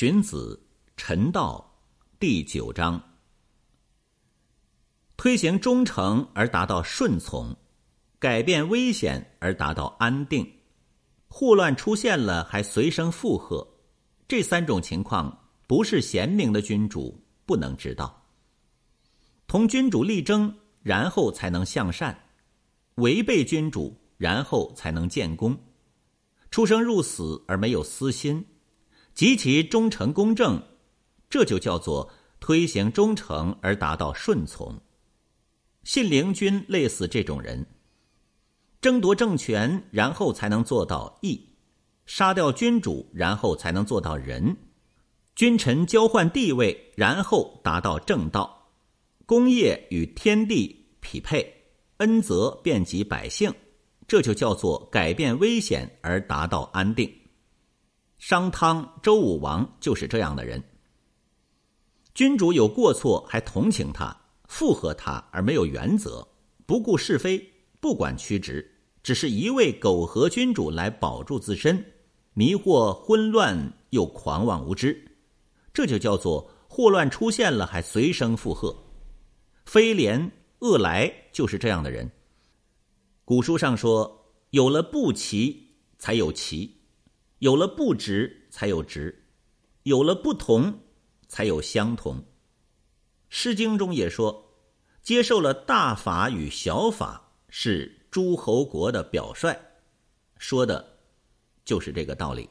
荀子《陈道》第九章：推行忠诚而达到顺从，改变危险而达到安定，祸乱出现了还随声附和，这三种情况不是贤明的君主不能知道。同君主力争，然后才能向善；违背君主，然后才能建功。出生入死而没有私心。极其忠诚公正，这就叫做推行忠诚而达到顺从。信陵君类似这种人，争夺政权，然后才能做到义；杀掉君主，然后才能做到仁；君臣交换地位，然后达到正道；功业与天地匹配，恩泽遍及百姓，这就叫做改变危险而达到安定。商汤、周武王就是这样的人。君主有过错还同情他、附和他，而没有原则，不顾是非，不管曲直，只是一味苟合君主来保住自身，迷惑昏乱又狂妄无知，这就叫做祸乱出现了还随声附和。飞廉、恶来就是这样的人。古书上说：“有了不齐，才有齐。”有了不值，才有值；有了不同，才有相同。《诗经》中也说：“接受了大法与小法，是诸侯国的表率。”说的，就是这个道理。